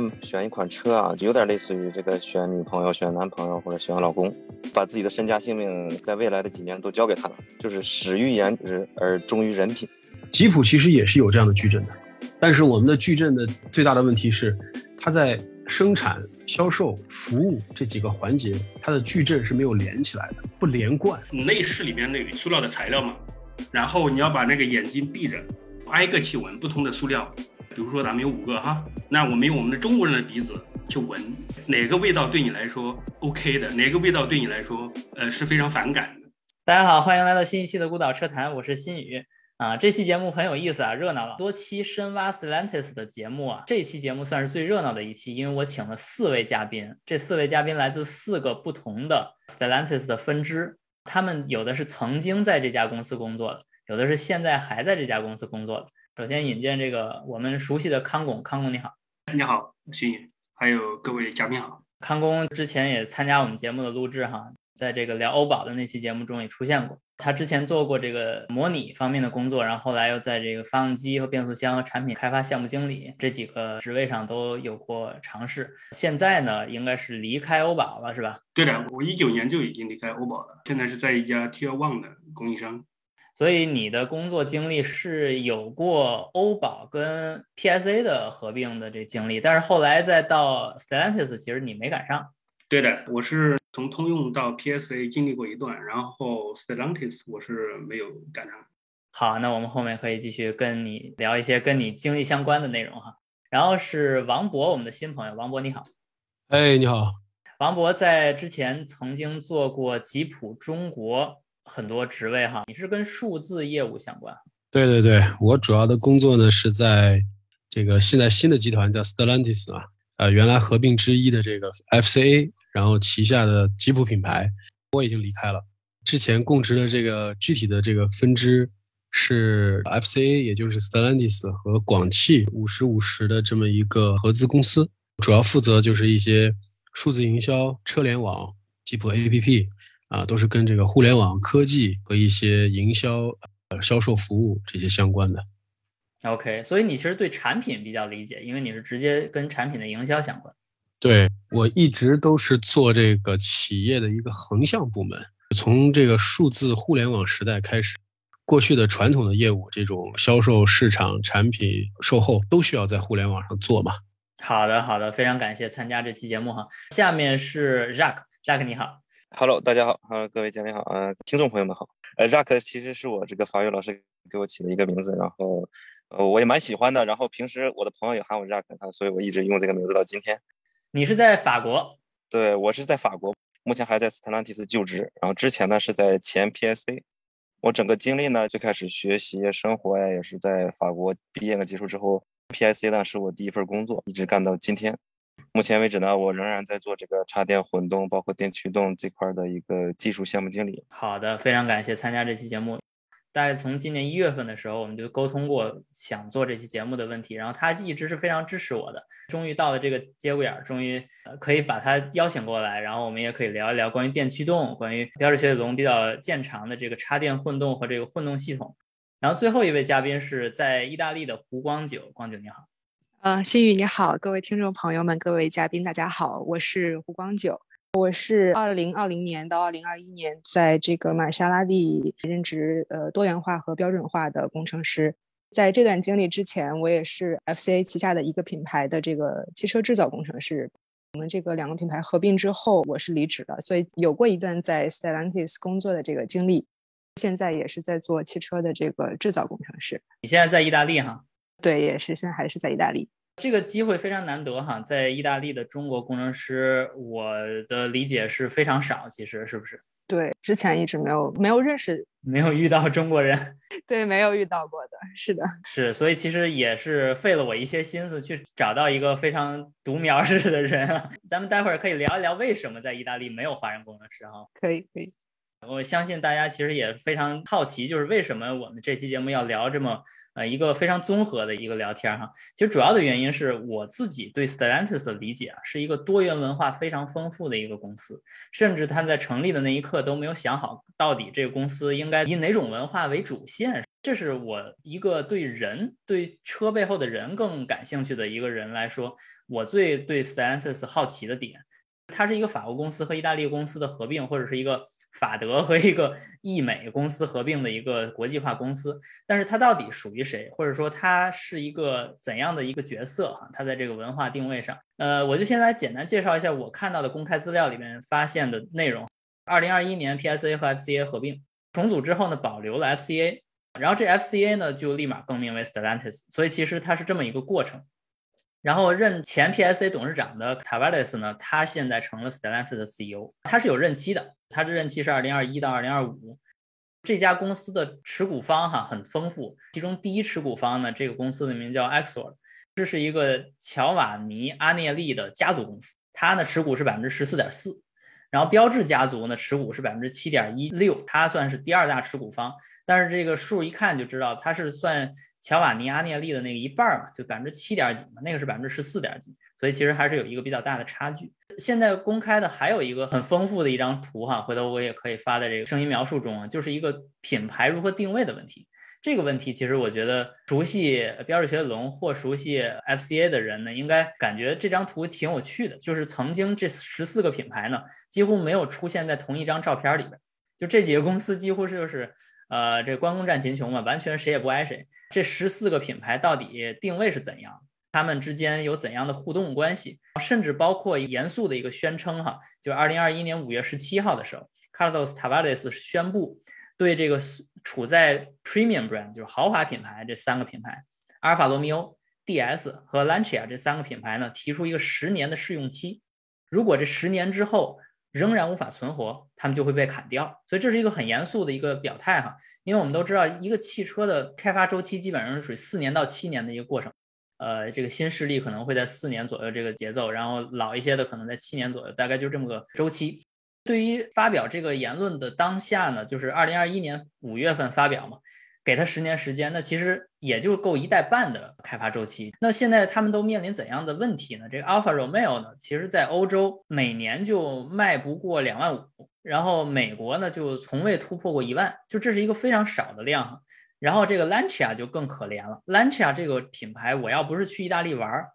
们选一款车啊，有点类似于这个选女朋友、选男朋友或者选老公，把自己的身家性命在未来的几年都交给他了，就是始于颜值而忠于人品。吉普其实也是有这样的矩阵的，但是我们的矩阵的最大的问题是，它在生产、销售、服务这几个环节，它的矩阵是没有连起来的，不连贯。内饰里面那个塑料的材料嘛，然后你要把那个眼睛闭着，挨个去闻不同的塑料。比如说咱们有五个哈，那我们用我们的中国人的鼻子去闻，哪个味道对你来说 OK 的，哪个味道对你来说呃是非常反感的。大家好，欢迎来到新一期的孤岛车谈，我是新宇啊。这期节目很有意思啊，热闹了，多期深挖 Stellantis 的节目啊。这期节目算是最热闹的一期，因为我请了四位嘉宾，这四位嘉宾来自四个不同的 Stellantis 的分支，他们有的是曾经在这家公司工作的，有的是现在还在这家公司工作的。首先引荐这个我们熟悉的康工，康工你好，你好，新宇，还有各位嘉宾好。康工之前也参加我们节目的录制哈，在这个聊欧宝的那期节目中也出现过。他之前做过这个模拟方面的工作，然后后来又在这个发动机和变速箱和产品开发项目经理这几个职位上都有过尝试。现在呢，应该是离开欧宝了，是吧？对的，我一九年就已经离开欧宝了，现在是在一家 Tier One 的供应商。所以你的工作经历是有过欧宝跟 PSA 的合并的这经历，但是后来再到 Stellantis，其实你没赶上。对的，我是从通用到 PSA 经历过一段，然后 Stellantis 我是没有赶上。好，那我们后面可以继续跟你聊一些跟你经历相关的内容哈。然后是王博，我们的新朋友，王博你好。哎，你好。王博在之前曾经做过吉普中国。很多职位哈，你是跟数字业务相关？对对对，我主要的工作呢是在这个现在新的集团叫 Stellantis 啊，呃，原来合并之一的这个 FCA，然后旗下的吉普品牌，我已经离开了。之前供职的这个具体的这个分支是 FCA，也就是 Stellantis 和广汽五十五十的这么一个合资公司，主要负责就是一些数字营销、车联网、吉普 APP。啊，都是跟这个互联网科技和一些营销、呃销售服务这些相关的。OK，所以你其实对产品比较理解，因为你是直接跟产品的营销相关。对我一直都是做这个企业的一个横向部门，从这个数字互联网时代开始，过去的传统的业务，这种销售、市场、产品、售后都需要在互联网上做嘛。好的，好的，非常感谢参加这期节目哈。下面是 Jack，Jack 你好。Hello，大家好，哈，各位嘉宾好，呃，听众朋友们好，呃，Jack 其实是我这个法语老师给我起的一个名字，然后，呃，我也蛮喜欢的，然后平时我的朋友也喊我 Jack，他，所以我一直用这个名字到今天。你是在法国？对，我是在法国，目前还在斯特兰蒂斯就职，然后之前呢是在前 PSA，我整个经历呢最开始学习生活呀也是在法国毕业了结束之后，PSA 呢是我第一份工作，一直干到今天。目前为止呢，我仍然在做这个插电混动，包括电驱动这块的一个技术项目经理。好的，非常感谢参加这期节目。大概从今年一月份的时候，我们就沟通过想做这期节目的问题，然后他一直是非常支持我的。终于到了这个节骨眼儿，终于可以把他邀请过来，然后我们也可以聊一聊关于电驱动、关于标致雪铁龙比较见长的这个插电混动和这个混动系统。然后最后一位嘉宾是在意大利的胡光九，光九你好。呃，新宇你好，各位听众朋友们，各位嘉宾，大家好，我是胡光九，我是二零二零年到二零二一年在这个玛莎拉蒂任职呃多元化和标准化的工程师，在这段经历之前，我也是 FCA 旗下的一个品牌的这个汽车制造工程师，我们这个两个品牌合并之后，我是离职了，所以有过一段在 Stellantis 工作的这个经历，现在也是在做汽车的这个制造工程师。你现在在意大利哈？对，也是现在还是在意大利。这个机会非常难得哈，在意大利的中国工程师，我的理解是非常少，其实是不是？对，之前一直没有没有认识，没有遇到中国人。对，没有遇到过的，是的，是，所以其实也是费了我一些心思去找到一个非常独苗式的人。咱们待会儿可以聊一聊为什么在意大利没有华人工程师哈？可以，可以。我相信大家其实也非常好奇，就是为什么我们这期节目要聊这么呃一个非常综合的一个聊天哈。其实主要的原因是我自己对 Stellantis 的理解啊，是一个多元文化非常丰富的一个公司，甚至它在成立的那一刻都没有想好到底这个公司应该以哪种文化为主线。这是我一个对人、对车背后的人更感兴趣的一个人来说，我最对 Stellantis 好奇的点，它是一个法国公司和意大利公司的合并，或者是一个。法德和一个意美公司合并的一个国际化公司，但是它到底属于谁，或者说它是一个怎样的一个角色？哈，它在这个文化定位上，呃，我就先来简单介绍一下我看到的公开资料里面发现的内容。二零二一年，PSA 和 FCA 合并重组之后呢，保留了 FCA，然后这 FCA 呢就立马更名为 Stellantis，所以其实它是这么一个过程。然后任前 PSA 董事长的 Tavares 呢，他现在成了 Stellantis 的 CEO，他是有任期的，他的任期是二零二一到二零二五。这家公司的持股方哈很丰富，其中第一持股方呢，这个公司的名叫 Exor，这是一个乔瓦尼阿涅利的家族公司，他呢持股是百分之十四点四。然后标志家族呢持股是百分之七点一六，他算是第二大持股方，但是这个数一看就知道他是算。乔瓦尼阿涅利的那个一半嘛，就百分之七点几嘛，那个是百分之十四点几，所以其实还是有一个比较大的差距。现在公开的还有一个很丰富的一张图哈，回头我也可以发在这个声音描述中啊，就是一个品牌如何定位的问题。这个问题其实我觉得熟悉标致雪铁龙或熟悉 FCA 的人呢，应该感觉这张图挺有趣的。就是曾经这十四个品牌呢，几乎没有出现在同一张照片里边，就这几个公司几乎就是。呃，这关公战秦琼嘛，完全谁也不挨谁。这十四个品牌到底定位是怎样？他们之间有怎样的互动关系？甚至包括严肃的一个宣称哈，就是二零二一年五月十七号的时候，Carlos Tavares 宣布对这个处在 Premium Brand 就是豪华品牌这三个品牌，阿尔法罗密欧、DS 和 Lancia 这三个品牌呢，提出一个十年的试用期。如果这十年之后，仍然无法存活，他们就会被砍掉，所以这是一个很严肃的一个表态哈。因为我们都知道，一个汽车的开发周期基本上是属于四年到七年的一个过程。呃，这个新势力可能会在四年左右这个节奏，然后老一些的可能在七年左右，大概就这么个周期。对于发表这个言论的当下呢，就是二零二一年五月份发表嘛。给他十年时间，那其实也就够一代半的开发周期。那现在他们都面临怎样的问题呢？这个 Alfa Romeo 呢，其实在欧洲每年就卖不过两万五，然后美国呢就从未突破过一万，就这是一个非常少的量。然后这个 Lancia 就更可怜了，Lancia 这个品牌，我要不是去意大利玩，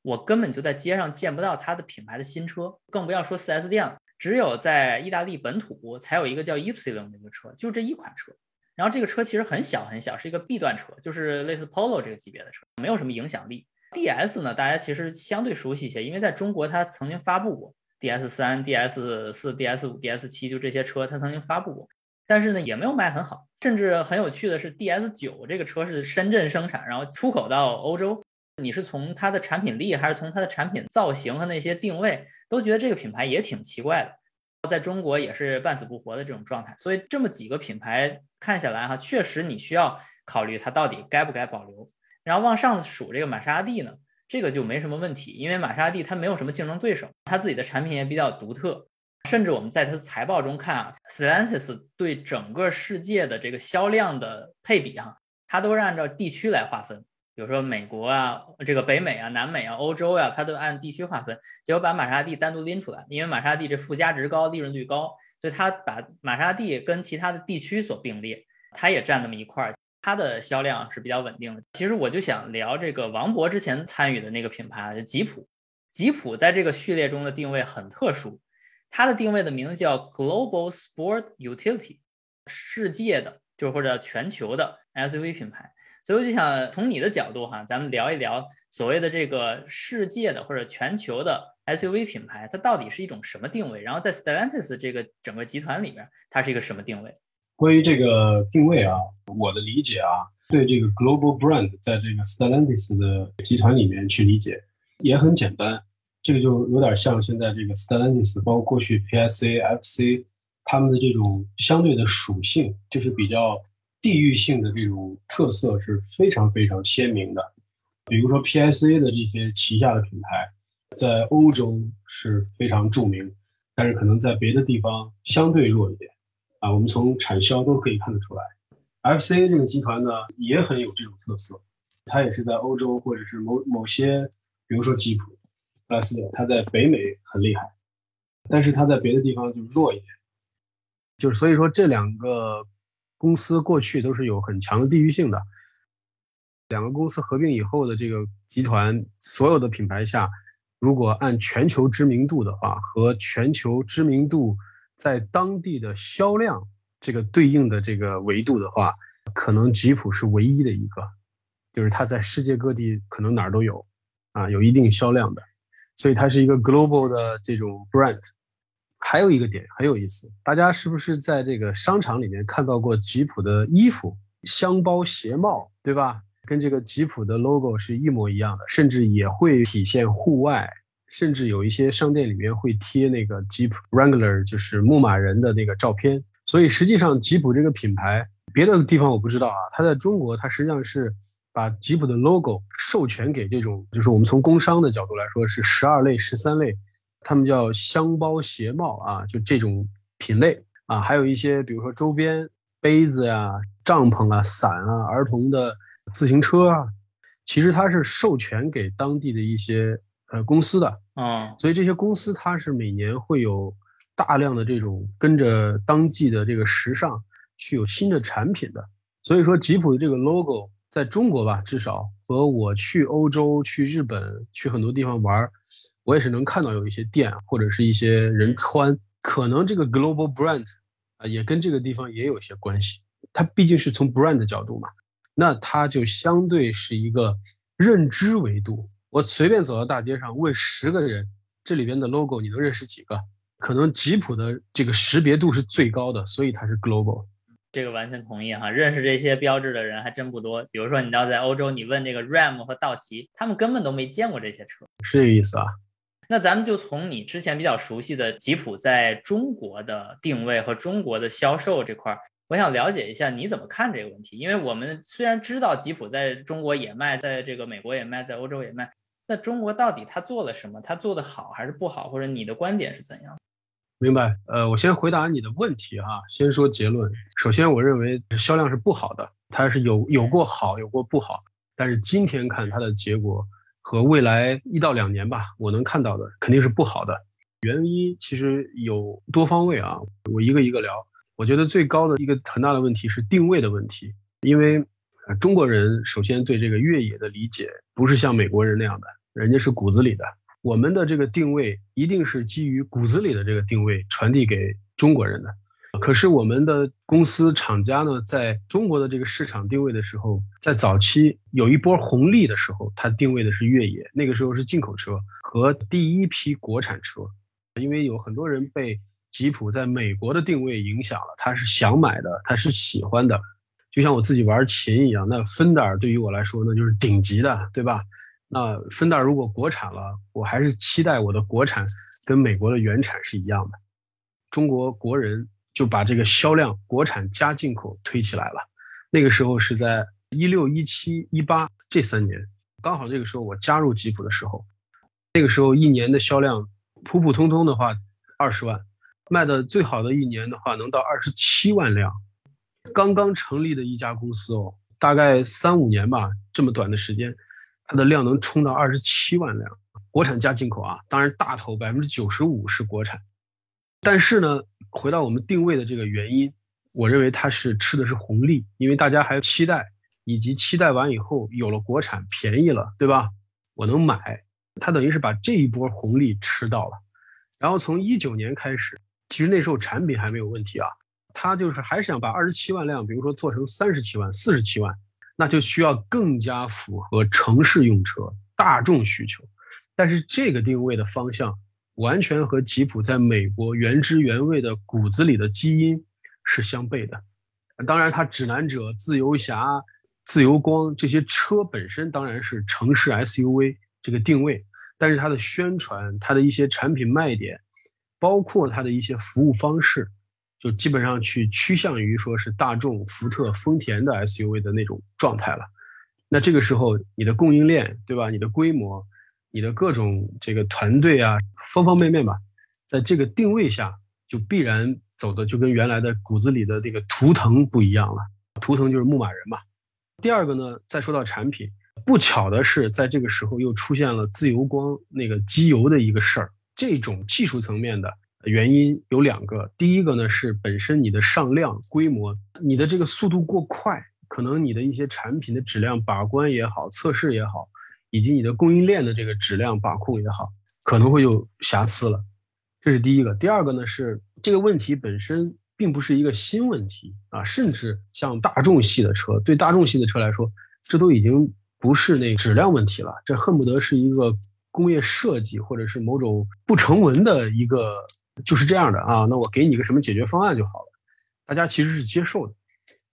我根本就在街上见不到它的品牌的新车，更不要说 4S 店了。只有在意大利本土才有一个叫 Ypsilon 的一个车，就这一款车。然后这个车其实很小很小，是一个 B 段车，就是类似 Polo 这个级别的车，没有什么影响力。DS 呢，大家其实相对熟悉一些，因为在中国它曾经发布过 DS 三、DS 四、DS 五、DS 七，就这些车它曾经发布过，但是呢也没有卖很好。甚至很有趣的是，DS 九这个车是深圳生产，然后出口到欧洲，你是从它的产品力还是从它的产品造型和那些定位，都觉得这个品牌也挺奇怪的。在中国也是半死不活的这种状态，所以这么几个品牌看下来哈，确实你需要考虑它到底该不该保留。然后往上数这个玛莎拉蒂呢，这个就没什么问题，因为玛莎拉蒂它没有什么竞争对手，它自己的产品也比较独特。甚至我们在它的财报中看啊，Stellantis 对整个世界的这个销量的配比哈，它都是按照地区来划分。比如说美国啊，这个北美啊、南美啊、欧洲呀，它都按地区划分。结果把玛莎拉蒂单独拎出来，因为玛莎拉蒂这附加值高、利润率高，所以它把玛莎拉蒂跟其他的地区所并列，它也占那么一块儿，它的销量是比较稳定的。其实我就想聊这个王博之前参与的那个品牌吉普，吉普在这个序列中的定位很特殊，它的定位的名字叫 Global Sport Utility，世界的就或者全球的 SUV 品牌。所以我就想从你的角度哈，咱们聊一聊所谓的这个世界的或者全球的 SUV 品牌，它到底是一种什么定位？然后在 Stellantis 这个整个集团里面，它是一个什么定位？关于这个定位啊，我的理解啊，对这个 global brand 在这个 Stellantis 的集团里面去理解也很简单，这个就有点像现在这个 Stellantis 包括过去 PSA、FC 他们的这种相对的属性，就是比较。地域性的这种特色是非常非常鲜明的，比如说 PSA 的这些旗下的品牌，在欧洲是非常著名，但是可能在别的地方相对弱一点啊。我们从产销都可以看得出来，FCA 这个集团呢也很有这种特色，它也是在欧洲或者是某某些，比如说吉普、拉斯的，它在北美很厉害，但是它在别的地方就弱一点，就是所以说这两个。公司过去都是有很强的地域性的。两个公司合并以后的这个集团，所有的品牌下，如果按全球知名度的话，和全球知名度在当地的销量这个对应的这个维度的话，可能吉普是唯一的一个，就是它在世界各地可能哪儿都有，啊，有一定销量的，所以它是一个 global 的这种 brand。还有一个点很有意思，大家是不是在这个商场里面看到过吉普的衣服、箱包、鞋帽，对吧？跟这个吉普的 logo 是一模一样的，甚至也会体现户外，甚至有一些商店里面会贴那个吉普 Wrangler，就是牧马人的那个照片。所以实际上吉普这个品牌，别的地方我不知道啊，它在中国它实际上是把吉普的 logo 授权给这种，就是我们从工商的角度来说是十二类、十三类，他们叫箱包鞋帽啊，就这种品类啊，还有一些比如说周边杯子呀、帐篷啊、伞啊、儿童的。自行车啊，其实它是授权给当地的一些呃公司的，啊，所以这些公司它是每年会有大量的这种跟着当季的这个时尚去有新的产品的。所以说吉普的这个 logo 在中国吧，至少和我去欧洲、去日本、去很多地方玩，我也是能看到有一些店或者是一些人穿，可能这个 global brand 啊也跟这个地方也有些关系。它毕竟是从 brand 的角度嘛。那它就相对是一个认知维度。我随便走到大街上问十个人，这里边的 logo 你能认识几个？可能吉普的这个识别度是最高的，所以它是 global。这个完全同意哈，认识这些标志的人还真不多。比如说你要在欧洲，你问这个 Ram 和道奇，他们根本都没见过这些车，是这个意思啊。那咱们就从你之前比较熟悉的吉普在中国的定位和中国的销售这块儿。我想了解一下你怎么看这个问题，因为我们虽然知道吉普在中国也卖，在这个美国也卖，在欧洲也卖，那中国到底他做了什么？他做的好还是不好？或者你的观点是怎样？明白。呃，我先回答你的问题哈，先说结论。首先，我认为销量是不好的，它是有有过好，有过不好。但是今天看它的结果和未来一到两年吧，我能看到的肯定是不好的。原因其实有多方位啊，我一个一个聊。我觉得最高的一个很大的问题是定位的问题，因为中国人首先对这个越野的理解不是像美国人那样的，人家是骨子里的。我们的这个定位一定是基于骨子里的这个定位传递给中国人的。可是我们的公司厂家呢，在中国的这个市场定位的时候，在早期有一波红利的时候，它定位的是越野，那个时候是进口车和第一批国产车，因为有很多人被。吉普在美国的定位影响了，他是想买的，他是喜欢的，就像我自己玩琴一样。那芬达尔对于我来说，那就是顶级的，对吧？那芬达尔如果国产了，我还是期待我的国产跟美国的原产是一样的。中国国人就把这个销量国产加进口推起来了。那个时候是在一六、一七、一八这三年，刚好这个时候我加入吉普的时候，那个时候一年的销量普普通通的话二十万。卖的最好的一年的话，能到二十七万辆。刚刚成立的一家公司哦，大概三五年吧，这么短的时间，它的量能冲到二十七万辆，国产加进口啊。当然，大头百分之九十五是国产。但是呢，回到我们定位的这个原因，我认为它是吃的是红利，因为大家还期待，以及期待完以后有了国产便宜了，对吧？我能买，它等于是把这一波红利吃到了。然后从一九年开始。其实那时候产品还没有问题啊，他就是还是想把二十七万辆，比如说做成三十七万、四十七万，那就需要更加符合城市用车、大众需求。但是这个定位的方向完全和吉普在美国原汁原味的骨子里的基因是相悖的。当然，它指南者、自由侠、自由光这些车本身当然是城市 SUV 这个定位，但是它的宣传、它的一些产品卖点。包括它的一些服务方式，就基本上去趋向于说是大众、福特、丰田的 SUV 的那种状态了。那这个时候，你的供应链，对吧？你的规模，你的各种这个团队啊，方方面面吧，在这个定位下，就必然走的就跟原来的骨子里的这个图腾不一样了。图腾就是牧马人嘛。第二个呢，再说到产品，不巧的是，在这个时候又出现了自由光那个机油的一个事儿。这种技术层面的原因有两个，第一个呢是本身你的上量规模，你的这个速度过快，可能你的一些产品的质量把关也好，测试也好，以及你的供应链的这个质量把控也好，可能会有瑕疵了。这是第一个。第二个呢是这个问题本身并不是一个新问题啊，甚至像大众系的车，对大众系的车来说，这都已经不是那质量问题了，这恨不得是一个工业设计或者是某种不成文的一个。就是这样的啊，那我给你个什么解决方案就好了，大家其实是接受的。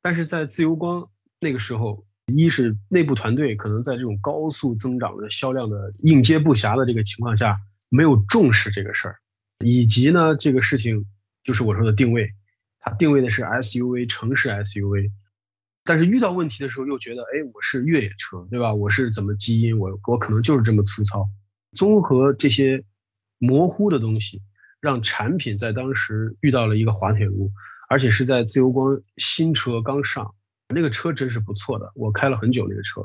但是在自由光那个时候，一是内部团队可能在这种高速增长的销量的应接不暇的这个情况下，没有重视这个事儿，以及呢，这个事情就是我说的定位，它定位的是 SUV 城市 SUV，但是遇到问题的时候又觉得，哎，我是越野车，对吧？我是怎么基因？我我可能就是这么粗糙，综合这些模糊的东西。让产品在当时遇到了一个滑铁卢，而且是在自由光新车刚上，那个车真是不错的，我开了很久那个车，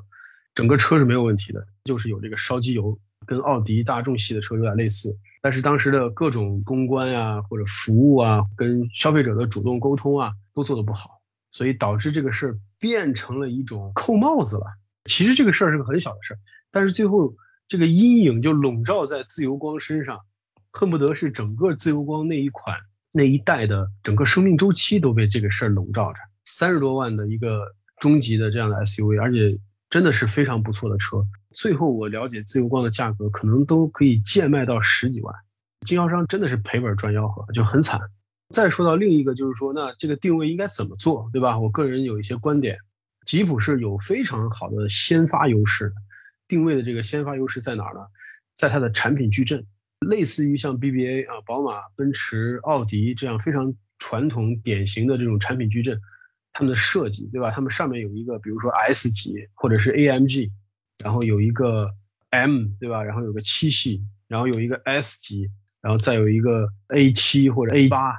整个车是没有问题的，就是有这个烧机油，跟奥迪、大众系的车有点类似，但是当时的各种公关呀或者服务啊，跟消费者的主动沟通啊都做得不好，所以导致这个事儿变成了一种扣帽子了。其实这个事儿是个很小的事儿，但是最后这个阴影就笼罩在自由光身上。恨不得是整个自由光那一款那一代的整个生命周期都被这个事儿笼罩着。三十多万的一个中级的这样的 SUV，而且真的是非常不错的车。最后我了解自由光的价格可能都可以贱卖到十几万，经销商真的是赔本赚吆喝，就很惨。再说到另一个，就是说那这个定位应该怎么做，对吧？我个人有一些观点，吉普是有非常好的先发优势的。定位的这个先发优势在哪儿呢？在它的产品矩阵。类似于像 BBA 啊、宝马、奔驰、奥迪这样非常传统典型的这种产品矩阵，他们的设计，对吧？他们上面有一个，比如说 S 级或者是 AMG，然后有一个 M，对吧？然后有个七系，然后有一个 S 级，然后再有一个 A 七或者 A 八，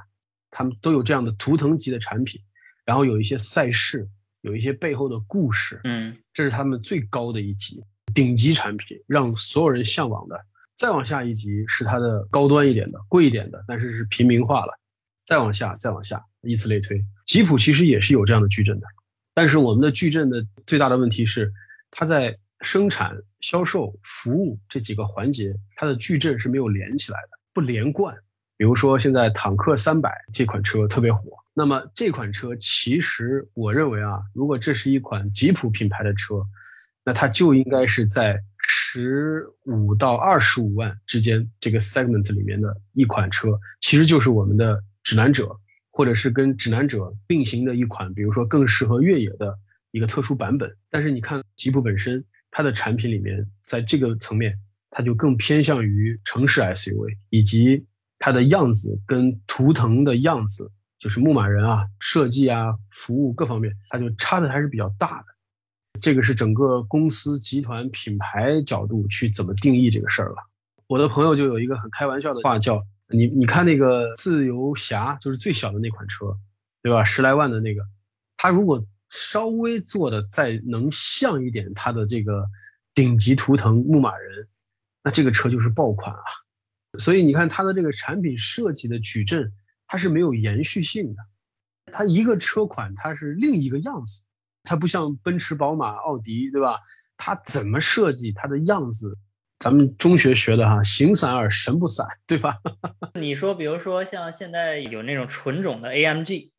他们都有这样的图腾级的产品，然后有一些赛事，有一些背后的故事，嗯，这是他们最高的一级顶级产品，让所有人向往的。再往下一级是它的高端一点的、贵一点的，但是是平民化了。再往下，再往下，以此类推。吉普其实也是有这样的矩阵的，但是我们的矩阵的最大的问题是，它在生产、销售、服务这几个环节，它的矩阵是没有连起来的，不连贯。比如说现在坦克三百这款车特别火，那么这款车其实我认为啊，如果这是一款吉普品牌的车，那它就应该是在。十五到二十五万之间，这个 segment 里面的一款车，其实就是我们的指南者，或者是跟指南者并行的一款，比如说更适合越野的一个特殊版本。但是你看吉普本身，它的产品里面，在这个层面，它就更偏向于城市 SUV，以及它的样子跟图腾的样子，就是牧马人啊，设计啊，服务各方面，它就差的还是比较大的。这个是整个公司集团品牌角度去怎么定义这个事儿了。我的朋友就有一个很开玩笑的话，叫你你看那个自由侠，就是最小的那款车，对吧？十来万的那个，它如果稍微做的再能像一点它的这个顶级图腾牧马人，那这个车就是爆款啊。所以你看它的这个产品设计的矩阵，它是没有延续性的，它一个车款它是另一个样子。它不像奔驰、宝马、奥迪，对吧？它怎么设计它的样子？咱们中学学的哈，形散而神不散，对吧？你说，比如说像现在有那种纯种的 AMG，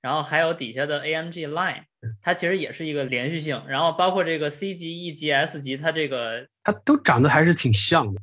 然后还有底下的 AMG Line，它其实也是一个连续性。然后包括这个 C 级、E 级、S 级，它这个它都长得还是挺像的。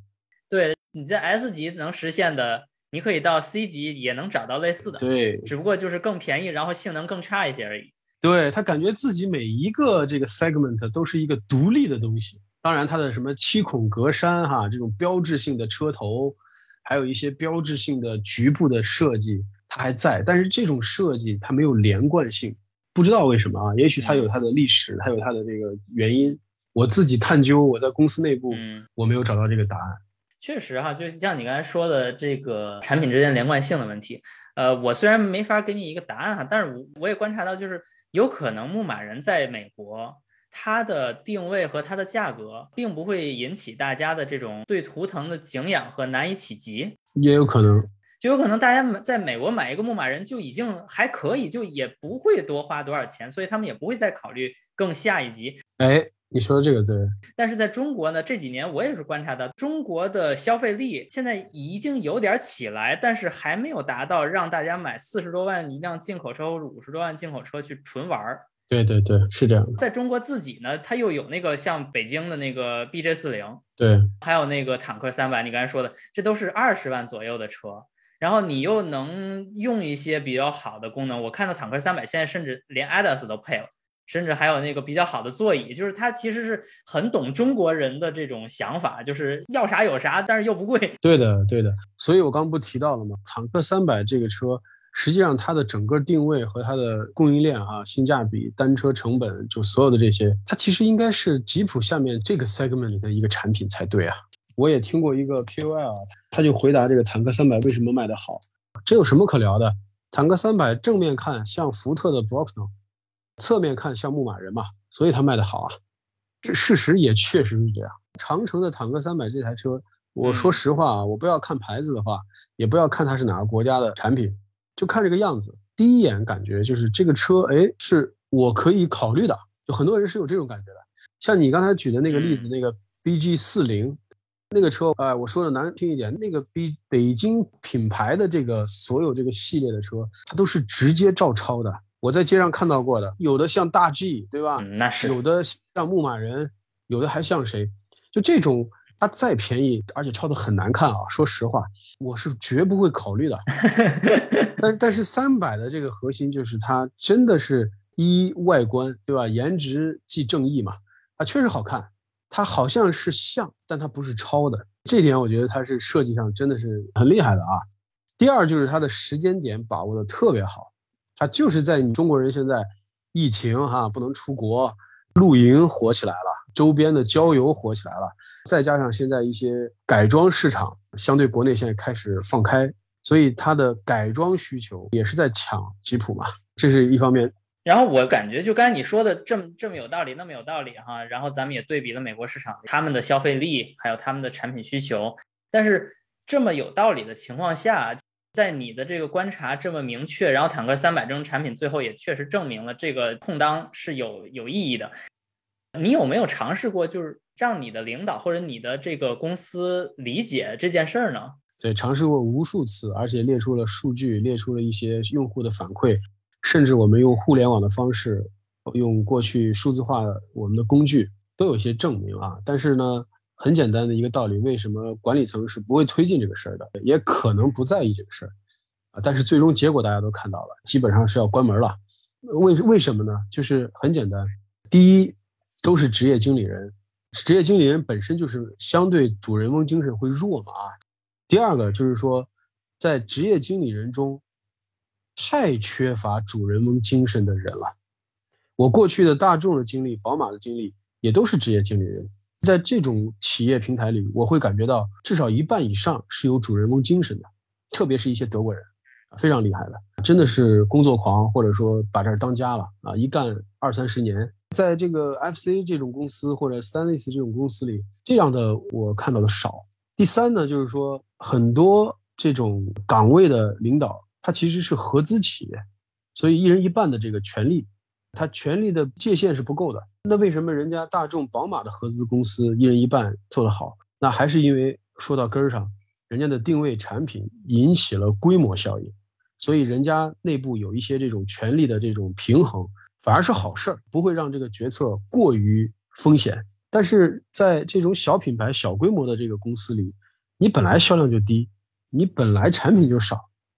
对，你在 S 级能实现的，你可以到 C 级也能找到类似的。对，只不过就是更便宜，然后性能更差一些而已。对他感觉自己每一个这个 segment 都是一个独立的东西。当然，它的什么七孔格栅哈，这种标志性的车头，还有一些标志性的局部的设计，它还在。但是这种设计它没有连贯性，不知道为什么啊？也许它有它的历史，它有它的这个原因。我自己探究，我在公司内部，我没有找到这个答案。确实哈，就像你刚才说的这个产品之间连贯性的问题。呃，我虽然没法给你一个答案哈，但是我我也观察到，就是。有可能牧马人在美国，它的定位和它的价格，并不会引起大家的这种对图腾的敬仰和难以企及。也有可能，就有可能大家买在美国买一个牧马人就已经还可以，就也不会多花多少钱，所以他们也不会再考虑更下一级。哎，你说的这个对。但是在中国呢，这几年我也是观察到，中国的消费力现在已经有点起来，但是还没有达到让大家买四十多万一辆进口车或者五十多万进口车去纯玩儿。对对对，是这样的。在中国自己呢，它又有那个像北京的那个 BJ 四零，对，还有那个坦克三百，你刚才说的，这都是二十万左右的车。然后你又能用一些比较好的功能，我看到坦克三百现在甚至连 ADAS 都配了，甚至还有那个比较好的座椅，就是它其实是很懂中国人的这种想法，就是要啥有啥，但是又不贵。对的，对的。所以我刚不提到了吗？坦克三百这个车。实际上，它的整个定位和它的供应链啊，性价比、单车成本，就所有的这些，它其实应该是吉普下面这个 segment 里的一个产品才对啊。我也听过一个 KOL，他就回答这个坦克三百为什么卖得好，这有什么可聊的？坦克三百正面看像福特的 Bronco，侧面看像牧马人嘛，所以它卖得好啊。事实也确实是这样。长城的坦克三百这台车，我说实话啊，我不要看牌子的话，也不要看它是哪个国家的产品。就看这个样子，第一眼感觉就是这个车，哎，是我可以考虑的。就很多人是有这种感觉的。像你刚才举的那个例子，那个 BG 四零，那个车，哎，我说的难听一点，那个 B 北京品牌的这个所有这个系列的车，它都是直接照抄的。我在街上看到过的，有的像大 G，对吧？那是有的像牧马人，有的还像谁？就这种。它再便宜，而且抄的很难看啊！说实话，我是绝不会考虑的。但但是三百的这个核心就是它真的是一外观，对吧？颜值即正义嘛，啊，确实好看。它好像是像，但它不是抄的。这点我觉得它是设计上真的是很厉害的啊。第二就是它的时间点把握的特别好，它就是在你中国人现在疫情哈不能出国，露营火起来了。周边的郊游火起来了，再加上现在一些改装市场相对国内现在开始放开，所以它的改装需求也是在抢吉普嘛，这是一方面。然后我感觉就刚才你说的这么这么有道理，那么有道理哈。然后咱们也对比了美国市场，他们的消费力还有他们的产品需求，但是这么有道理的情况下，在你的这个观察这么明确，然后坦克三百这种产品最后也确实证明了这个空当是有有意义的。你有没有尝试过，就是让你的领导或者你的这个公司理解这件事儿呢？对，尝试过无数次，而且列出了数据，列出了一些用户的反馈，甚至我们用互联网的方式，用过去数字化我们的工具，都有些证明啊。但是呢，很简单的一个道理，为什么管理层是不会推进这个事儿的？也可能不在意这个事儿啊。但是最终结果大家都看到了，基本上是要关门了。为为什么呢？就是很简单，第一。都是职业经理人，职业经理人本身就是相对主人翁精神会弱嘛啊。第二个就是说，在职业经理人中，太缺乏主人翁精神的人了。我过去的大众的经历、宝马的经历，也都是职业经理人。在这种企业平台里，我会感觉到至少一半以上是有主人翁精神的，特别是一些德国人，非常厉害的，真的是工作狂，或者说把这儿当家了啊，一干二三十年。在这个 FC 这种公司或者 s t a n l e s 这种公司里，这样的我看到的少。第三呢，就是说很多这种岗位的领导，他其实是合资企业，所以一人一半的这个权利，他权力的界限是不够的。那为什么人家大众、宝马的合资公司一人一半做得好？那还是因为说到根儿上，人家的定位产品引起了规模效应，所以人家内部有一些这种权力的这种平衡。反而是好事儿，不会让这个决策过于风险。但是在这种小品牌、小规模的这个公司里，你本来销量就低，你本来产品就少，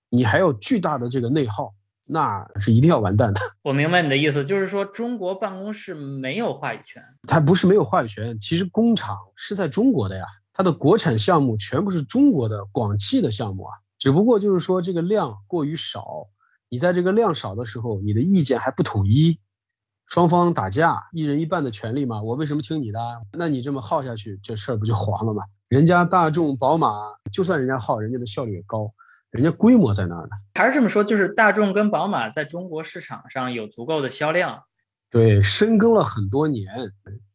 你还有巨大的这个内耗，那是一定要完蛋的。我明白你的意思，就是说中国办公室没有话语权。它不是没有话语权，其实工厂是在中国的呀，它的国产项目全部是中国的广汽的项目啊，只不过就是说这个量过于少。你在这个量少的时候，你的意见还不统一，双方打架，一人一半的权利嘛？我为什么听你的？那你这么耗下去，这事儿不就黄了吗？人家大众、宝马，就算人家耗，人家的效率也高，人家规模在那儿呢。还是这么说，就是大众跟宝马在中国市场上有足够的销量，对，深耕了很多年，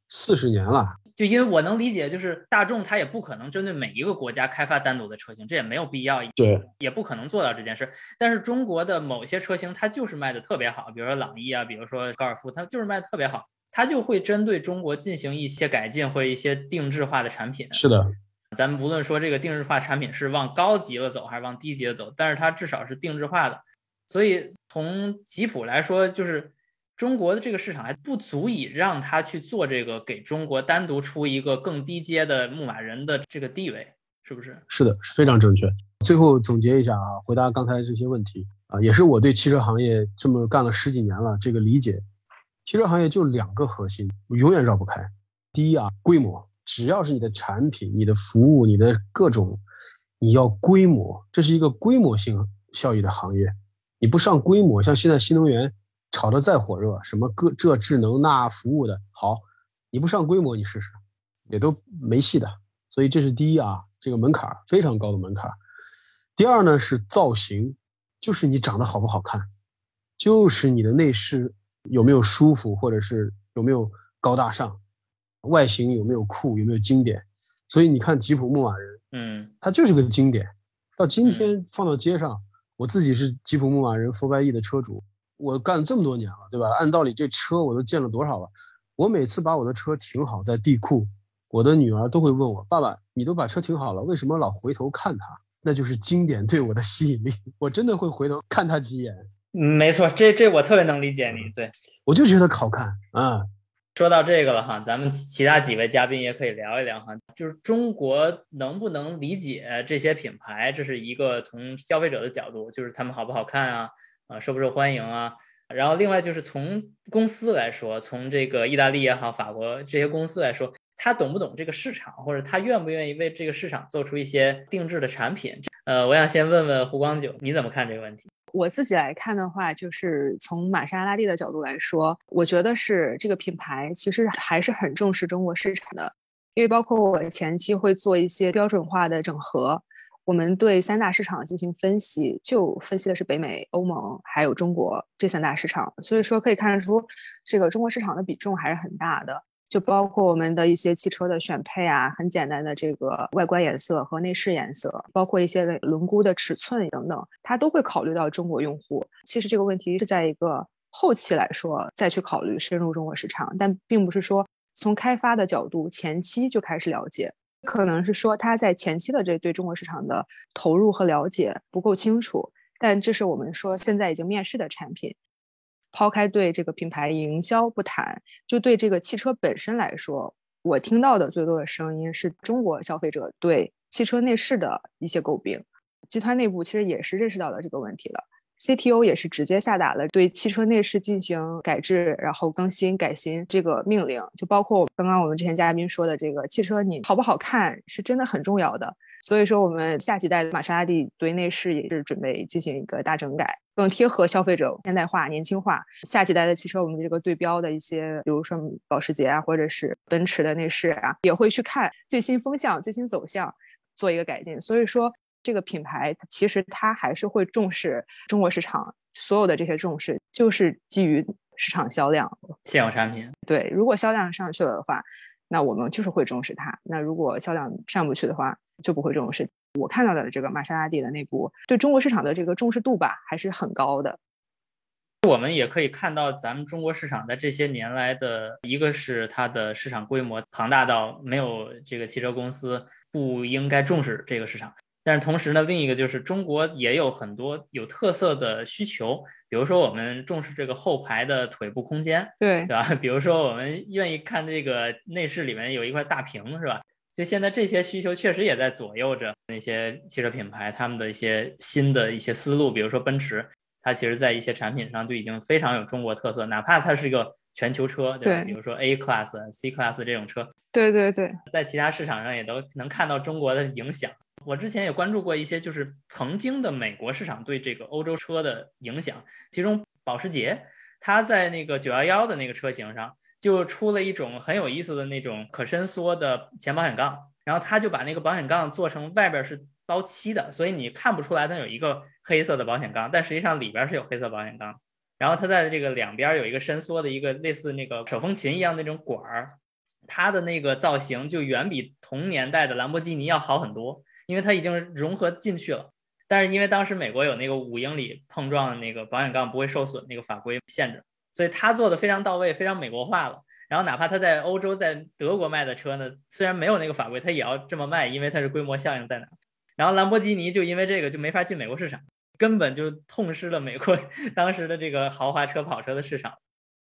四十年了。就因为我能理解，就是大众它也不可能针对每一个国家开发单独的车型，这也没有必要，对，也不可能做到这件事。但是中国的某些车型它就是卖的特别好，比如说朗逸啊，比如说高尔夫，它就是卖的特别好，它就会针对中国进行一些改进或者一些定制化的产品。是的，咱们不论说这个定制化产品是往高级了走还是往低级了走，但是它至少是定制化的。所以从吉普来说，就是。中国的这个市场还不足以让他去做这个，给中国单独出一个更低阶的牧马人的这个地位，是不是？是的，非常正确。最后总结一下啊，回答刚才这些问题啊，也是我对汽车行业这么干了十几年了这个理解。汽车行业就两个核心，永远绕不开。第一啊，规模，只要是你的产品、你的服务、你的各种，你要规模，这是一个规模性效益的行业。你不上规模，像现在新能源。炒得再火热，什么各这智能那服务的好，你不上规模，你试试，也都没戏的。所以这是第一啊，这个门槛非常高的门槛。第二呢是造型，就是你长得好不好看，就是你的内饰有没有舒服，或者是有没有高大上，外形有没有酷，有没有经典。所以你看吉普牧马人，嗯，它就是个经典，到今天放到街上，我自己是吉普牧马人 4xe 的车主。我干这么多年了，对吧？按道理这车我都见了多少了？我每次把我的车停好在地库，我的女儿都会问我：“爸爸，你都把车停好了，为什么老回头看它？”那就是经典对我的吸引力，我真的会回头看它几眼。没错，这这我特别能理解你。对，我就觉得好看啊。说到这个了哈，咱们其他几位嘉宾也可以聊一聊哈，就是中国能不能理解这些品牌？这是一个从消费者的角度，就是他们好不好看啊？啊，受不受欢迎啊？然后另外就是从公司来说，从这个意大利也好、法国这些公司来说，他懂不懂这个市场，或者他愿不愿意为这个市场做出一些定制的产品？呃，我想先问问胡光九，你怎么看这个问题？我自己来看的话，就是从玛莎拉蒂的角度来说，我觉得是这个品牌其实还是很重视中国市场的，因为包括我前期会做一些标准化的整合。我们对三大市场进行分析，就分析的是北美、欧盟还有中国这三大市场，所以说可以看得出，这个中国市场的比重还是很大的。就包括我们的一些汽车的选配啊，很简单的这个外观颜色和内饰颜色，包括一些轮毂的尺寸等等，它都会考虑到中国用户。其实这个问题是在一个后期来说再去考虑深入中国市场，但并不是说从开发的角度前期就开始了解。可能是说他在前期的这对中国市场的投入和了解不够清楚，但这是我们说现在已经面世的产品。抛开对这个品牌营销不谈，就对这个汽车本身来说，我听到的最多的声音是中国消费者对汽车内饰的一些诟病。集团内部其实也是认识到了这个问题了。CTO 也是直接下达了对汽车内饰进行改制，然后更新改新这个命令，就包括刚刚我们之前嘉宾说的这个汽车你好不好看是真的很重要的。所以说我们下几代的玛莎拉蒂对内饰也是准备进行一个大整改，更贴合消费者现代化、年轻化。下几代的汽车我们这个对标的一些，比如说保时捷啊，或者是奔驰的内饰啊，也会去看最新风向、最新走向，做一个改进。所以说。这个品牌其实它还是会重视中国市场，所有的这些重视就是基于市场销量，现有产品。对，如果销量上去了的话，那我们就是会重视它；那如果销量上不去的话，就不会重视。我看到的这个玛莎拉蒂的内部对中国市场的这个重视度吧，还是很高的。我们也可以看到，咱们中国市场在这些年来的一个是它的市场规模庞大到没有这个汽车公司不应该重视这个市场。但是同时呢，另一个就是中国也有很多有特色的需求，比如说我们重视这个后排的腿部空间，对对吧？比如说我们愿意看这个内饰里面有一块大屏，是吧？就现在这些需求确实也在左右着那些汽车品牌他们的一些新的一些思路，比如说奔驰，它其实在一些产品上就已经非常有中国特色，哪怕它是一个全球车，对吧？比如说 A Class、C Class 这种车，对对对，在其他市场上也都能看到中国的影响。我之前也关注过一些，就是曾经的美国市场对这个欧洲车的影响。其中，保时捷它在那个911的那个车型上就出了一种很有意思的那种可伸缩的前保险杠，然后它就把那个保险杠做成外边是包漆的，所以你看不出来它有一个黑色的保险杠，但实际上里边是有黑色保险杠。然后它在这个两边有一个伸缩的一个类似那个手风琴一样那种管儿。它的那个造型就远比同年代的兰博基尼要好很多，因为它已经融合进去了。但是因为当时美国有那个五英里碰撞的那个保险杠不会受损那个法规限制，所以它做的非常到位，非常美国化了。然后哪怕它在欧洲、在德国卖的车呢，虽然没有那个法规，它也要这么卖，因为它是规模效应在哪。然后兰博基尼就因为这个就没法进美国市场，根本就痛失了美国 当时的这个豪华车、跑车的市场。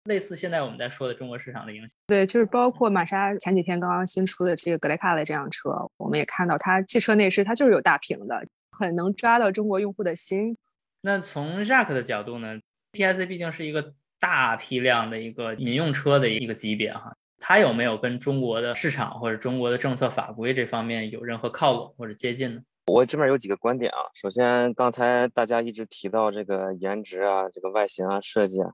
类似现在我们在说的中国市场的影响，对，就是包括玛莎前几天刚刚新出的这个格雷卡的这辆车，我们也看到它汽车内饰它就是有大屏的，很能抓到中国用户的心。那从 Jack 的角度呢，PSA 毕竟是一个大批量的一个民用车的一个级别哈，它有没有跟中国的市场或者中国的政策法规这方面有任何靠拢或者接近呢？我这边有几个观点啊，首先刚才大家一直提到这个颜值啊，这个外形啊，设计啊。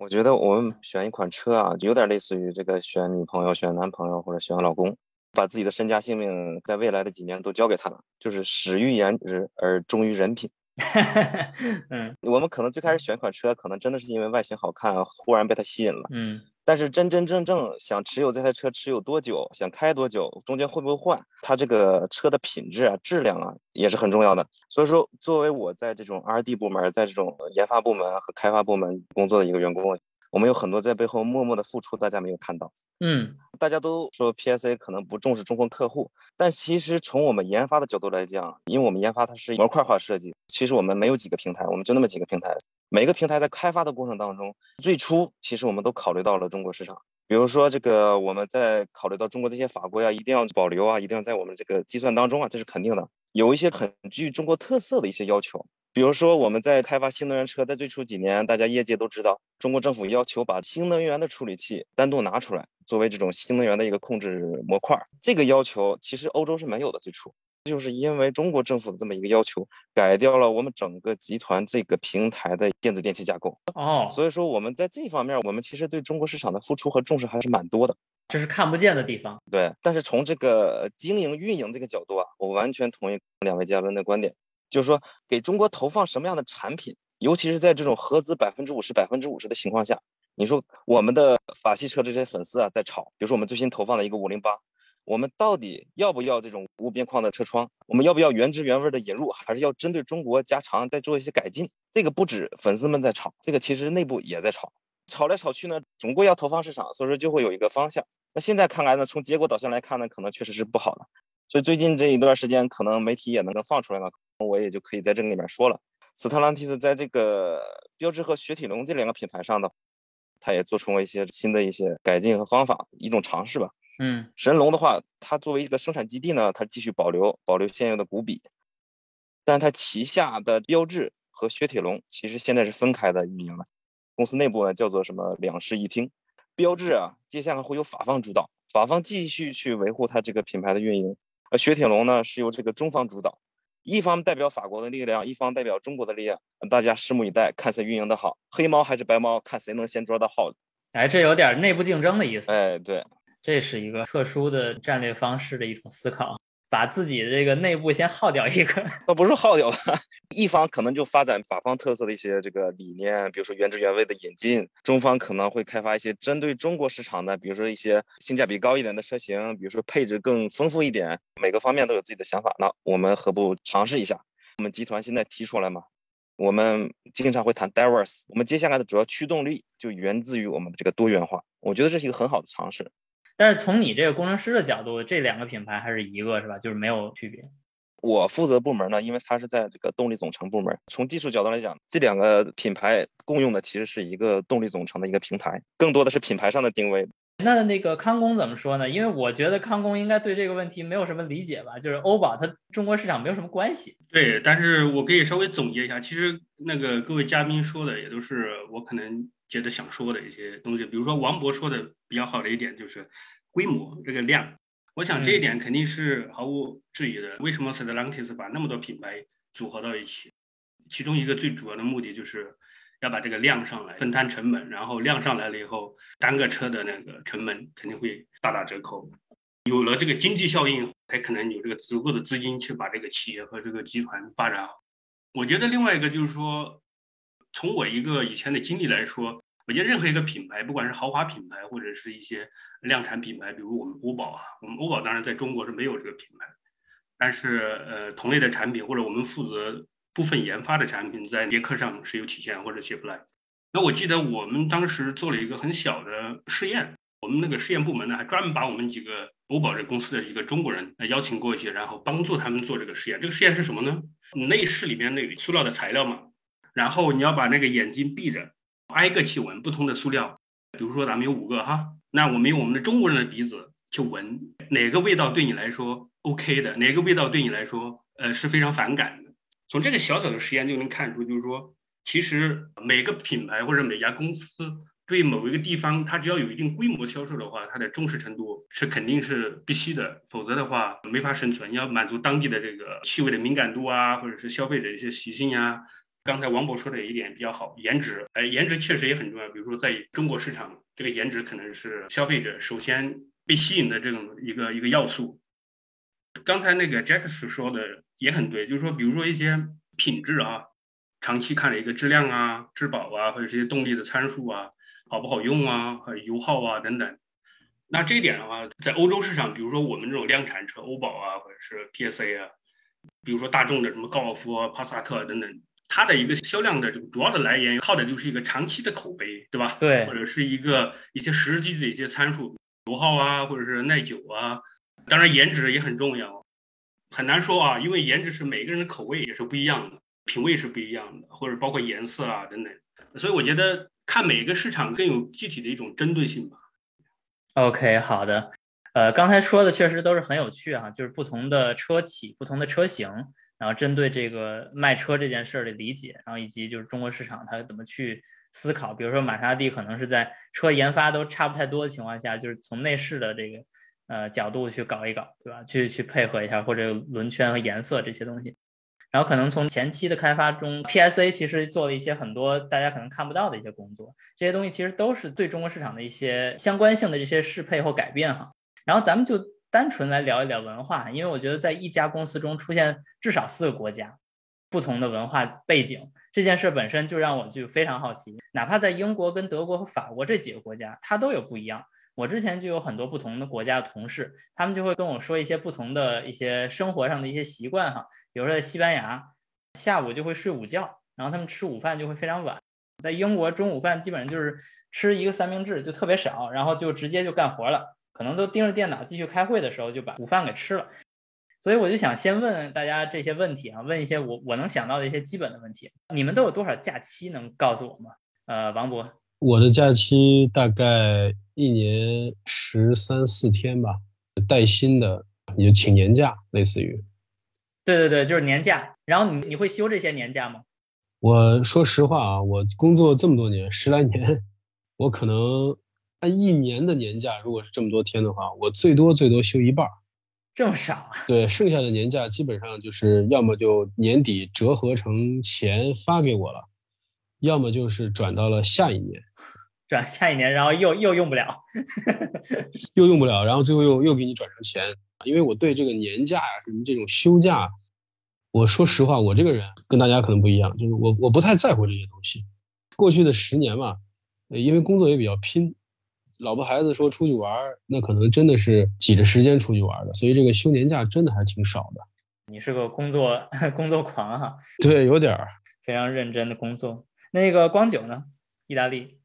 我觉得我们选一款车啊，有点类似于这个选女朋友、选男朋友或者选老公，把自己的身家性命在未来的几年都交给他了，就是始于颜值而忠于人品。嗯，我们可能最开始选一款车，可能真的是因为外形好看，忽然被它吸引了。嗯。但是真真正正想持有这台车持有多久，想开多久，中间会不会换，它这个车的品质啊、质量啊也是很重要的。所以说，作为我在这种 R&D 部门，在这种研发部门和开发部门工作的一个员工。我们有很多在背后默默的付出，大家没有看到。嗯，大家都说 PSA 可能不重视中控客户，但其实从我们研发的角度来讲，因为我们研发它是模块化设计，其实我们没有几个平台，我们就那么几个平台。每个平台在开发的过程当中，最初其实我们都考虑到了中国市场。比如说这个，我们在考虑到中国这些法规啊，一定要保留啊，一定要在我们这个计算当中啊，这是肯定的。有一些很具中国特色的一些要求。比如说，我们在开发新能源车，在最初几年，大家业界都知道，中国政府要求把新能源的处理器单独拿出来，作为这种新能源的一个控制模块。这个要求其实欧洲是没有的。最初就是因为中国政府的这么一个要求，改掉了我们整个集团这个平台的电子电器架构。哦，所以说我们在这方面，我们其实对中国市场的付出和重视还是蛮多的。这是看不见的地方。对，但是从这个经营运营这个角度啊，我完全同意两位嘉宾的观点。就是说，给中国投放什么样的产品，尤其是在这种合资百分之五十、百分之五十的情况下，你说我们的法系车这些粉丝啊在吵，比如说我们最新投放了一个五零八，我们到底要不要这种无边框的车窗？我们要不要原汁原味的引入？还是要针对中国加长再做一些改进？这个不止粉丝们在吵，这个其实内部也在吵，吵来吵去呢，总归要投放市场，所以说就会有一个方向。那现在看来呢，从结果导向来看呢，可能确实是不好的。所以最近这一段时间，可能媒体也能够放出来了。我也就可以在这个里面说了，斯特兰蒂斯在这个标致和雪铁龙这两个品牌上的，它也做出了一些新的一些改进和方法，一种尝试吧。嗯，神龙的话，它作为一个生产基地呢，它继续保留保留现有的古比，但是它旗下的标志和雪铁龙其实现在是分开的运营了，公司内部呢叫做什么两室一厅。标志啊，接下来会由法方主导，法方继续去维护它这个品牌的运营，而雪铁龙呢是由这个中方主导。一方代表法国的力量，一方代表中国的力量，大家拭目以待，看谁运营的好，黑猫还是白猫，看谁能先抓到耗子。哎，这有点内部竞争的意思。哎，对，这是一个特殊的战略方式的一种思考。把自己的这个内部先耗掉一个，那 不是耗掉了，一方可能就发展法方特色的一些这个理念，比如说原汁原味的引进；中方可能会开发一些针对中国市场的，比如说一些性价比高一点的车型，比如说配置更丰富一点，每个方面都有自己的想法。那我们何不尝试一下？我们集团现在提出来嘛，我们经常会谈 diverse，我们接下来的主要驱动力就源自于我们的这个多元化。我觉得这是一个很好的尝试。但是从你这个工程师的角度，这两个品牌还是一个是吧？就是没有区别。我负责部门呢，因为它是在这个动力总成部门。从技术角度来讲，这两个品牌共用的其实是一个动力总成的一个平台，更多的是品牌上的定位。那那个康工怎么说呢？因为我觉得康工应该对这个问题没有什么理解吧？就是欧宝它中国市场没有什么关系。对，但是我可以稍微总结一下，其实那个各位嘉宾说的也都是我可能觉得想说的一些东西。比如说王博说的比较好的一点就是。规模这个量，我想这一点肯定是毫无质疑的。为什么 Stellantis 把那么多品牌组合到一起？其中一个最主要的目的就是要把这个量上来，分摊成本，然后量上来了以后，单个车的那个成本肯定会大打折扣。有了这个经济效应，才可能有这个足够的资金去把这个企业和这个集团发展好。我觉得另外一个就是说，从我一个以前的经历来说。我觉得任何一个品牌，不管是豪华品牌或者是一些量产品牌，比如我们欧宝啊，我们欧宝当然在中国是没有这个品牌，但是呃同类的产品或者我们负责部分研发的产品，在别克上是有体现或者写不来。那我记得我们当时做了一个很小的试验，我们那个试验部门呢还专门把我们几个欧宝这公司的一个中国人邀请过去，然后帮助他们做这个试验。这个实验是什么呢？内饰里面那个塑料的材料嘛，然后你要把那个眼睛闭着。挨个去闻不同的塑料，比如说咱们有五个哈，那我们用我们的中国人的鼻子去闻哪个味道对你来说 OK 的，哪个味道对你来说呃是非常反感的。从这个小小的实验就能看出，就是说其实每个品牌或者每家公司对某一个地方，它只要有一定规模销售的话，它的重视程度是肯定是必须的，否则的话没法生存。你要满足当地的这个气味的敏感度啊，或者是消费者一些习性呀。刚才王博说的一点比较好，颜值，哎，颜值确实也很重要。比如说，在中国市场，这个颜值可能是消费者首先被吸引的这种一个一个要素。刚才那个 j a c k 说的也很对，就是说，比如说一些品质啊，长期看的一个质量啊、质保啊，或者这些动力的参数啊，好不好用啊，和油耗啊等等。那这一点的话，在欧洲市场，比如说我们这种量产车，欧宝啊，或者是 PSA 啊，比如说大众的什么高尔夫啊、帕萨特等等。它的一个销量的这个主要的来源，靠的就是一个长期的口碑，对吧？对，或者是一个一些实际的一些参数，油耗啊，或者是耐久啊，当然颜值也很重要，很难说啊，因为颜值是每个人的口味也是不一样的，品味是不一样的，或者包括颜色啊等等，所以我觉得看每个市场更有具体的一种针对性吧。OK，好的，呃，刚才说的确实都是很有趣啊，就是不同的车企、不同的车型。然后针对这个卖车这件事儿的理解，然后以及就是中国市场它怎么去思考，比如说玛莎拉蒂可能是在车研发都差不太多的情况下，就是从内饰的这个呃角度去搞一搞，对吧？去去配合一下或者轮圈和颜色这些东西，然后可能从前期的开发中，PSA 其实做了一些很多大家可能看不到的一些工作，这些东西其实都是对中国市场的一些相关性的这些适配或改变哈。然后咱们就。单纯来聊一聊文化，因为我觉得在一家公司中出现至少四个国家不同的文化背景这件事本身就让我就非常好奇。哪怕在英国跟德国和法国这几个国家，它都有不一样。我之前就有很多不同的国家的同事，他们就会跟我说一些不同的一些生活上的一些习惯哈。比如说在西班牙，下午就会睡午觉，然后他们吃午饭就会非常晚。在英国中午饭基本上就是吃一个三明治就特别少，然后就直接就干活了。可能都盯着电脑继续开会的时候，就把午饭给吃了。所以我就想先问大家这些问题啊，问一些我我能想到的一些基本的问题。你们都有多少假期能告诉我吗？呃，王博，我的假期大概一年十三四天吧，带薪的，你就请年假，类似于。对对对，就是年假。然后你你会休这些年假吗？我说实话啊，我工作这么多年，十来年，我可能。按一年的年假，如果是这么多天的话，我最多最多休一半儿，这么少啊？对，剩下的年假基本上就是要么就年底折合成钱发给我了，要么就是转到了下一年，转下一年，然后又又用不了，又用不了，然后最后又又给你转成钱。因为我对这个年假呀，什么这种休假，我说实话，我这个人跟大家可能不一样，就是我我不太在乎这些东西。过去的十年嘛，因为工作也比较拼。老婆孩子说出去玩儿，那可能真的是挤着时间出去玩的，所以这个休年假真的还挺少的。你是个工作 工作狂哈？对，有点儿，非常认真的工作。那个光九呢？意大利？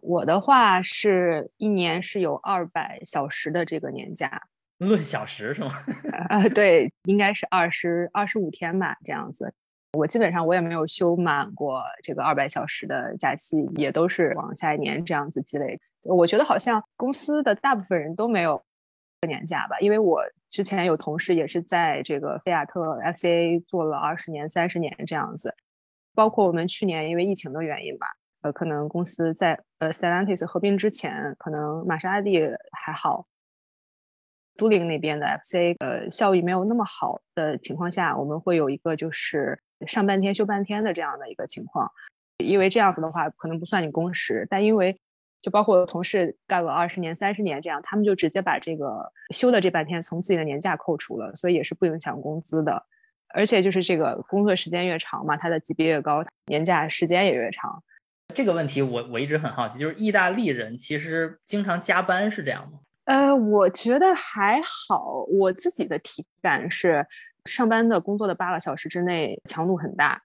我的话是一年是有二百小时的这个年假，论小时是吗？啊，对，应该是二十二十五天吧，这样子。我基本上我也没有休满过这个二百小时的假期，也都是往下一年这样子积累。我觉得好像公司的大部分人都没有年假吧，因为我之前有同事也是在这个菲亚特 FCA 做了二十年、三十年这样子，包括我们去年因为疫情的原因吧，呃，可能公司在呃 Stellantis 合并之前，可能玛莎拉蒂还好，都灵那边的 FCA 呃效益没有那么好的情况下，我们会有一个就是上半天休半天的这样的一个情况，因为这样子的话可能不算你工时，但因为就包括同事干了二十年、三十年这样，他们就直接把这个休的这半天从自己的年假扣除了，所以也是不影响工资的。而且就是这个工作时间越长嘛，他的级别越高，年假时间也越长。这个问题我我一直很好奇，就是意大利人其实经常加班是这样吗？呃，我觉得还好，我自己的体感是，上班的工作的八个小时之内强度很大，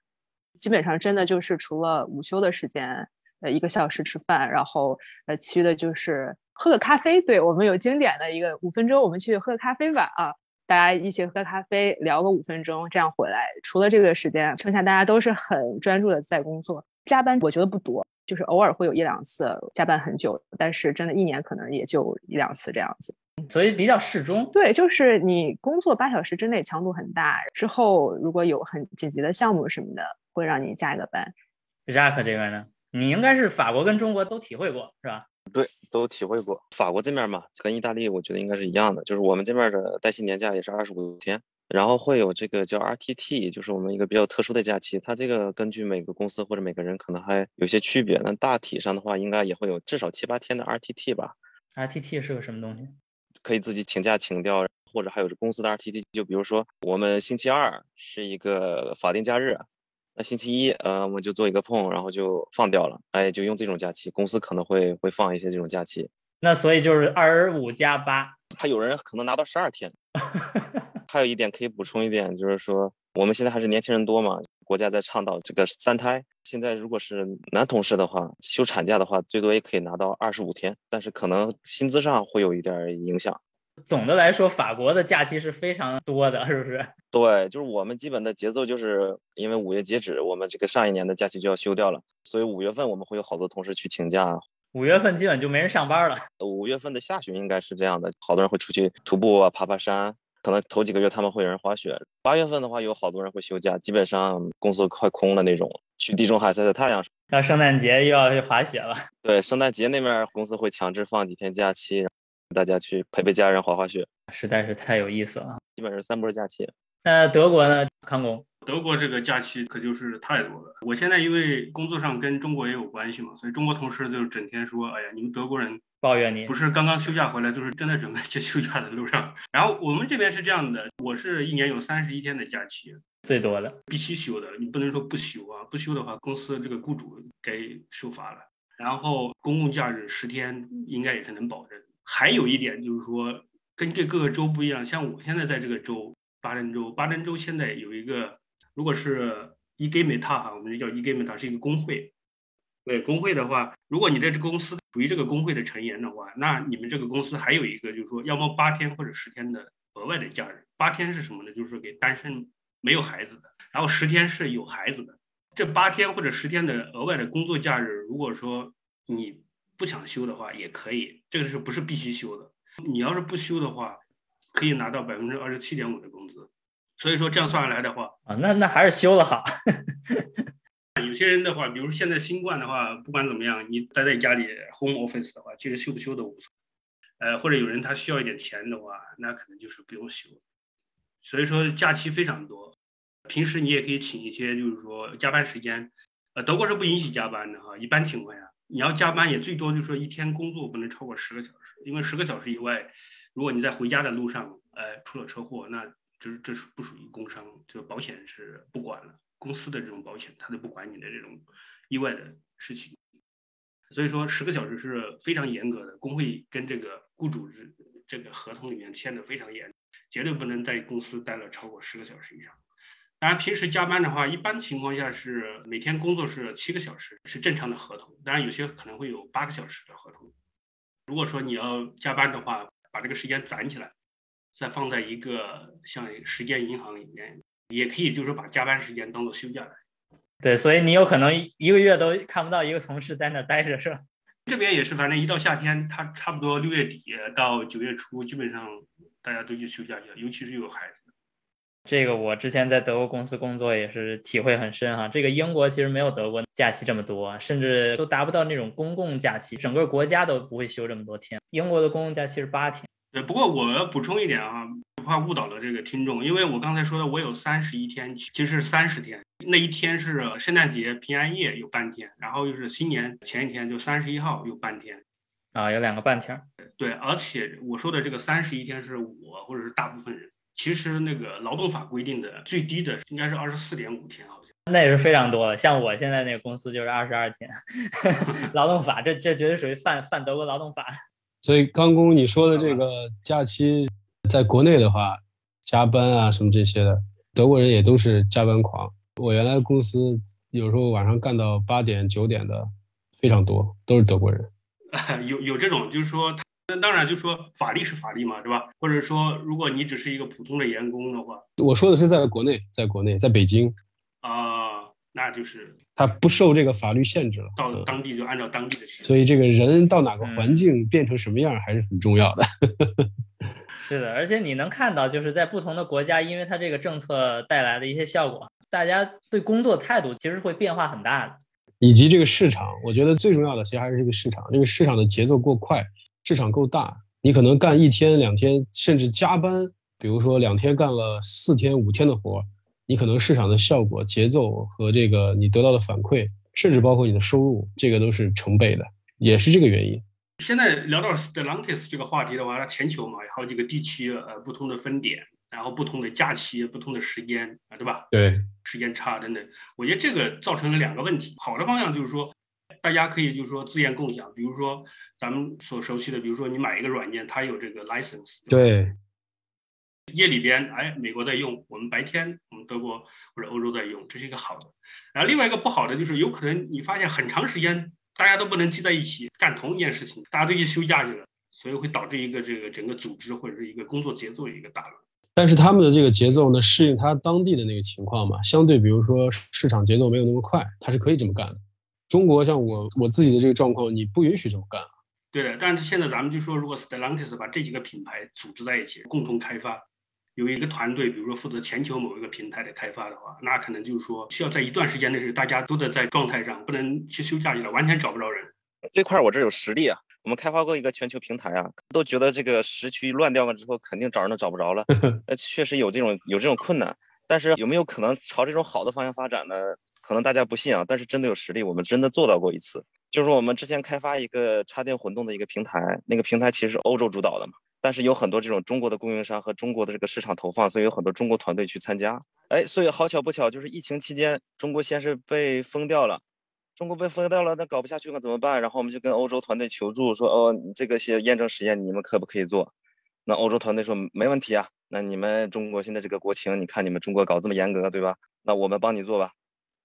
基本上真的就是除了午休的时间，呃，一个小时吃饭，然后呃，其余的就是喝个咖啡。对我们有经典的一个五分钟，我们去喝个咖啡吧啊。大家一起喝咖啡，聊个五分钟，这样回来。除了这个时间，剩下大家都是很专注的在工作。加班我觉得不多，就是偶尔会有一两次加班很久，但是真的一年可能也就一两次这样子。所以比较适中。对，就是你工作八小时之内强度很大，之后如果有很紧急的项目什么的，会让你加一个班。Jack 这边呢，你应该是法国跟中国都体会过，是吧？对，都体会过。法国这面嘛，跟意大利我觉得应该是一样的，就是我们这面的带薪年假也是二十五天，然后会有这个叫 RTT，就是我们一个比较特殊的假期。它这个根据每个公司或者每个人可能还有些区别，那大体上的话，应该也会有至少七八天的 RTT 吧。RTT 是个什么东西？可以自己请假请掉，或者还有公司的 RTT，就比如说我们星期二是一个法定假日。那星期一，呃，我们就做一个碰，然后就放掉了。哎，就用这种假期，公司可能会会放一些这种假期。那所以就是二十五加八，还有人可能拿到十二天。还有一点可以补充一点，就是说我们现在还是年轻人多嘛，国家在倡导这个三胎。现在如果是男同事的话，休产假的话，最多也可以拿到二十五天，但是可能薪资上会有一点影响。总的来说，法国的假期是非常多的，是不是？对，就是我们基本的节奏，就是因为五月截止，我们这个上一年的假期就要休掉了，所以五月份我们会有好多同事去请假。五月份基本就没人上班了。五月份的下旬应该是这样的，好多人会出去徒步啊，爬爬山，可能头几个月他们会有人滑雪。八月份的话，有好多人会休假，基本上公司快空了那种，去地中海晒晒太阳。到圣诞节又要去滑雪了。对，圣诞节那边公司会强制放几天假期。大家去陪陪家人滑滑雪，实在是太有意思了。基本上三波假期。那德国呢，康工？德国这个假期可就是太多了。我现在因为工作上跟中国也有关系嘛，所以中国同事就整天说：“哎呀，你们德国人抱怨你，不是刚刚休假回来，就是正在准备去休假的路上。”然后我们这边是这样的，我是一年有三十一天的假期，最多的，必须休的，你不能说不休啊，不休的话，公司这个雇主该受罚了。然后公共假日十天应该也是能保证。还有一点就是说，跟这各个州不一样，像我现在在这个州巴登州，巴登州现在有一个，如果是 e g a m e t a 哈，我们就叫 e g a m e t a 是一个工会。对工会的话，如果你在这个公司属于这个工会的成员的话，那你们这个公司还有一个就是说，要么八天或者十天的额外的假日。八天是什么呢？就是给单身没有孩子的，然后十天是有孩子的。这八天或者十天的额外的工作假日，如果说你。不想休的话也可以，这个是不是必须休的？你要是不休的话，可以拿到百分之二十七点五的工资。所以说这样算下来的话，啊，那那还是休的好。有些人的话，比如现在新冠的话，不管怎么样，你待在家里 home office 的话，其实休不休都无所谓。呃，或者有人他需要一点钱的话，那可能就是不用休。所以说假期非常多，平时你也可以请一些，就是说加班时间。呃，德国是不允许加班的哈，一般情况下。你要加班也最多就是说一天工作不能超过十个小时，因为十个小时以外，如果你在回家的路上，呃，出了车祸，那就是这是不属于工伤，就保险是不管了，公司的这种保险它都不管你的这种意外的事情，所以说十个小时是非常严格的，工会跟这个雇主这这个合同里面签的非常严，绝对不能在公司待了超过十个小时以上。当然，平时加班的话，一般情况下是每天工作是七个小时，是正常的合同。当然，有些可能会有八个小时的合同。如果说你要加班的话，把这个时间攒起来，再放在一个像时间银行里面，也可以就是把加班时间当做休假来。对，所以你有可能一个月都看不到一个同事在那待着，是吧？这边也是，反正一到夏天，他差不多六月底到九月初，基本上大家都去休假去了，尤其是有孩子。这个我之前在德国公司工作也是体会很深哈。这个英国其实没有德国假期这么多，甚至都达不到那种公共假期，整个国家都不会休这么多天。英国的公共假期是八天。对，不过我要补充一点啊，怕误导了这个听众，因为我刚才说的我有三十一天，其实是三十天。那一天是圣诞节、平安夜有半天，然后又是新年前一天，就三十一号有半天。啊，有两个半天。对，而且我说的这个三十一天是我或者是大部分人。其实那个劳动法规定的最低的应该是二十四点五天，好像那也是非常多的。像我现在那个公司就是二十二天 劳动法，这这绝对属于犯犯德国劳动法。所以刚工你说的这个假期，在国内的话，加班啊什么这些的，德国人也都是加班狂。我原来公司有时候晚上干到八点九点的非常多，都是德国人。有有这种，就是说，那当然就是说法律是法律嘛，对吧？或者说，如果你只是一个普通的员工的话，我说的是在国内，在国内，在北京啊，那就是他不受这个法律限制了，到当地就按照当地的。所以这个人到哪个环境变成什么样还是很重要的。是的，而且你能看到，就是在不同的国家，因为它这个政策带来的一些效果，大家对工作态度其实会变化很大的。以及这个市场，我觉得最重要的其实还是这个市场，这个市场的节奏过快，市场够大，你可能干一天两天，甚至加班，比如说两天干了四天五天的活，你可能市场的效果、节奏和这个你得到的反馈，甚至包括你的收入，这个都是成倍的，也是这个原因。现在聊到 Stellantis 这个话题的话，它全球嘛有好几个地区，呃，不同的分点。然后不同的假期、不同的时间啊，对吧？对，时间差等等，我觉得这个造成了两个问题。好的方向就是说，大家可以就是说资源共享，比如说咱们所熟悉的，比如说你买一个软件，它有这个 license。对。夜里边，哎，美国在用，我们白天我们德国或者欧洲在用，这是一个好的。然后另外一个不好的就是，有可能你发现很长时间大家都不能聚在一起干同一件事情，大家都去休假去了，所以会导致一个这个整个组织或者是一个工作节奏一个大乱。但是他们的这个节奏呢，适应他当地的那个情况嘛，相对比如说市场节奏没有那么快，他是可以这么干的。中国像我我自己的这个状况，你不允许这么干啊。对的，但是现在咱们就说，如果 Stellantis 把这几个品牌组织在一起，共同开发，有一个团队，比如说负责全球某一个平台的开发的话，那可能就是说需要在一段时间内是大家都得在状态上，不能去休假去了，完全找不着人。这块我这有实力啊。我们开发过一个全球平台啊，都觉得这个时区乱掉了之后，肯定找人都找不着了。呃，确实有这种有这种困难，但是有没有可能朝这种好的方向发展呢？可能大家不信啊，但是真的有实力，我们真的做到过一次。就是我们之前开发一个插电混动的一个平台，那个平台其实是欧洲主导的嘛，但是有很多这种中国的供应商和中国的这个市场投放，所以有很多中国团队去参加。哎，所以好巧不巧，就是疫情期间，中国先是被封掉了。中国被封掉了，那搞不下去了怎么办？然后我们就跟欧洲团队求助，说哦，这个些验证实验你们可不可以做？那欧洲团队说没问题啊。那你们中国现在这个国情，你看你们中国搞这么严格，对吧？那我们帮你做吧。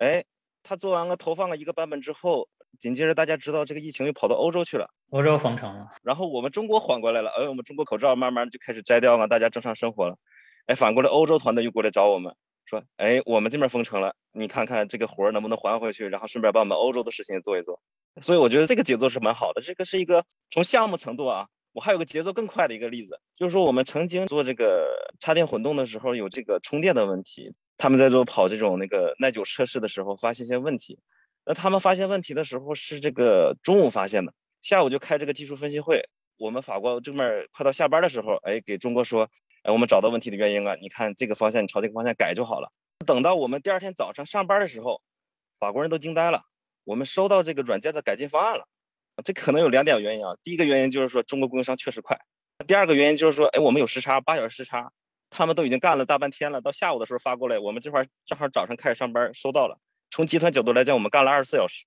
哎，他做完了，投放了一个版本之后，紧接着大家知道这个疫情又跑到欧洲去了，欧洲封城了。然后我们中国缓过来了，哎，我们中国口罩慢慢就开始摘掉了，大家正常生活了。哎，反过来欧洲团队又过来找我们。说，哎，我们这边封城了，你看看这个活儿能不能还回去，然后顺便把我们欧洲的事情也做一做。所以我觉得这个节奏是蛮好的。这个是一个从项目程度啊，我还有个节奏更快的一个例子，就是说我们曾经做这个插电混动的时候有这个充电的问题，他们在做跑这种那个耐久测试的时候发现一些问题。那他们发现问题的时候是这个中午发现的，下午就开这个技术分析会。我们法国这边快到下班的时候，哎，给中国说。哎，我们找到问题的原因了。你看这个方向，你朝这个方向改就好了。等到我们第二天早上上班的时候，法国人都惊呆了。我们收到这个软件的改进方案了。这可能有两点原因啊。第一个原因就是说中国供应商确实快。第二个原因就是说，哎，我们有时差，八小时时差，他们都已经干了大半天了，到下午的时候发过来，我们这块正好早上开始上班，收到了。从集团角度来讲，我们干了二十四小时，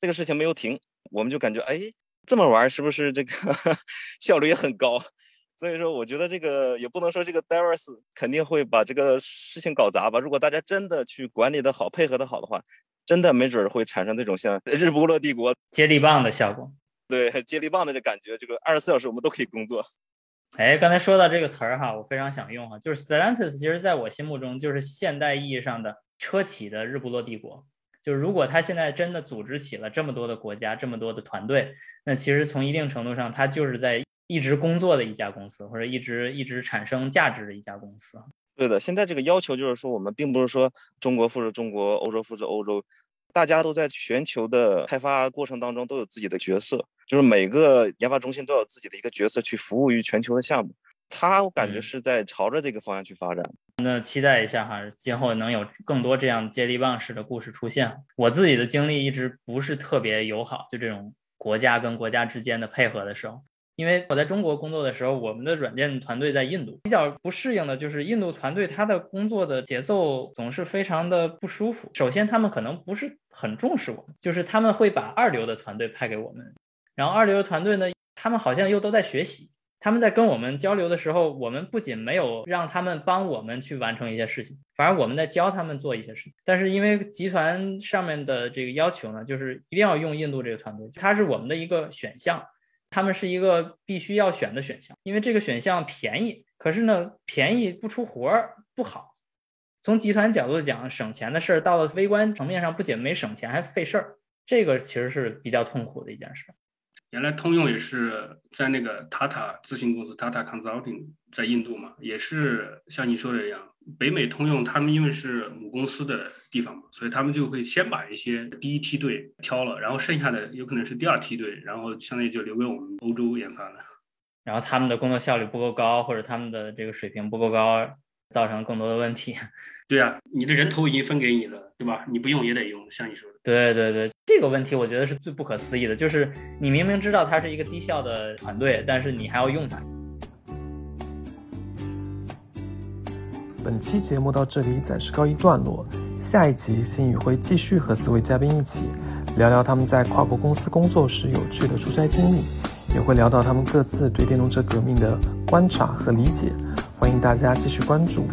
这个事情没有停，我们就感觉，哎，这么玩是不是这个 效率也很高？所以说，我觉得这个也不能说这个 d i v e r s 肯定会把这个事情搞砸吧。如果大家真的去管理的好，配合的好的话，真的没准会产生这种像日不落帝国接力棒的效果。对，接力棒的这感觉，这个二十四小时我们都可以工作。哎，刚才说到这个词儿哈，我非常想用哈，就是 Stellantis，其实在我心目中就是现代意义上的车企的日不落帝国。就是如果他现在真的组织起了这么多的国家，这么多的团队，那其实从一定程度上，他就是在。一直工作的一家公司，或者一直一直产生价值的一家公司。对的，现在这个要求就是说，我们并不是说中国复制中国，欧洲复制欧洲，大家都在全球的开发过程当中都有自己的角色，就是每个研发中心都有自己的一个角色去服务于全球的项目。他我感觉是在朝着这个方向去发展。那期待一下哈，今后能有更多这样接力棒式的故事出现。我自己的经历一直不是特别友好，就这种国家跟国家之间的配合的时候。因为我在中国工作的时候，我们的软件团队在印度，比较不适应的就是印度团队他的工作的节奏总是非常的不舒服。首先，他们可能不是很重视我们，就是他们会把二流的团队派给我们，然后二流的团队呢，他们好像又都在学习。他们在跟我们交流的时候，我们不仅没有让他们帮我们去完成一些事情，反而我们在教他们做一些事情。但是因为集团上面的这个要求呢，就是一定要用印度这个团队，它是我们的一个选项，他们是一个必须要选的选项，因为这个选项便宜。可是呢，便宜不出活儿不好。从集团角度讲，省钱的事儿到了微观层面上，不仅没省钱，还费事儿，这个其实是比较痛苦的一件事。原来通用也是在那个 Tata 咨询公司 Tata Consulting 在印度嘛，也是像你说的一样，北美通用他们因为是母公司的地方嘛，所以他们就会先把一些第一梯队挑了，然后剩下的有可能是第二梯队，然后相当于就留给我们欧洲研发了。然后他们的工作效率不够高，或者他们的这个水平不够高，造成更多的问题。对啊，你的人头已经分给你了，对吧？你不用也得用，像你说的。对对对。这个问题我觉得是最不可思议的，就是你明明知道它是一个低效的团队，但是你还要用它。本期节目到这里暂时告一段落，下一集新宇会继续和四位嘉宾一起聊聊他们在跨国公司工作时有趣的出差经历，也会聊到他们各自对电动车革命的观察和理解。欢迎大家继续关注。